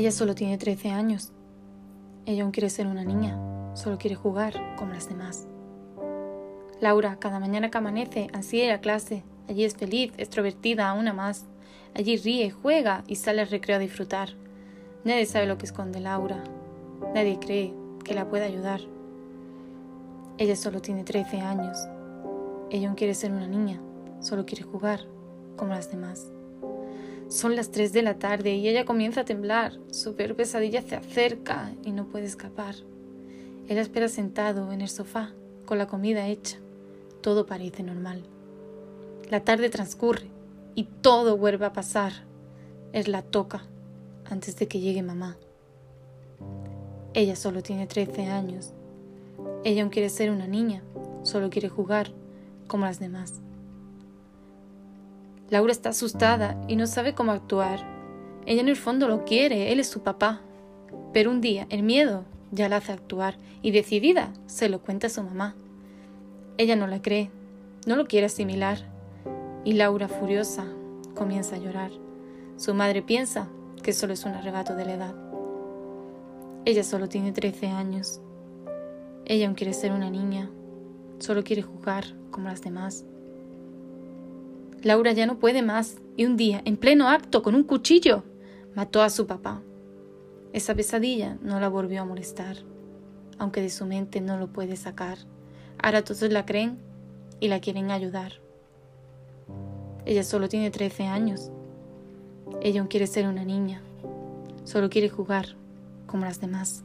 Ella solo tiene 13 años. Ella aún quiere ser una niña, solo quiere jugar como las demás. Laura, cada mañana que amanece, ansía ir clase. Allí es feliz, extrovertida, una más. Allí ríe, juega y sale al recreo a disfrutar. Nadie sabe lo que esconde Laura. Nadie cree que la pueda ayudar. Ella solo tiene 13 años. Ella aún quiere ser una niña, solo quiere jugar como las demás. Son las 3 de la tarde y ella comienza a temblar. Su peor pesadilla se acerca y no puede escapar. Él espera sentado en el sofá, con la comida hecha. Todo parece normal. La tarde transcurre y todo vuelve a pasar. Él la toca antes de que llegue mamá. Ella solo tiene 13 años. Ella aún quiere ser una niña, solo quiere jugar como las demás. Laura está asustada y no sabe cómo actuar. Ella en el fondo lo quiere, él es su papá. Pero un día el miedo ya la hace actuar y decidida se lo cuenta a su mamá. Ella no la cree, no lo quiere asimilar y Laura, furiosa, comienza a llorar. Su madre piensa que solo es un arrebato de la edad. Ella solo tiene 13 años. Ella aún quiere ser una niña, solo quiere jugar como las demás. Laura ya no puede más y un día, en pleno acto, con un cuchillo, mató a su papá. Esa pesadilla no la volvió a molestar, aunque de su mente no lo puede sacar. Ahora todos la creen y la quieren ayudar. Ella solo tiene 13 años. Ella aún quiere ser una niña. Solo quiere jugar como las demás.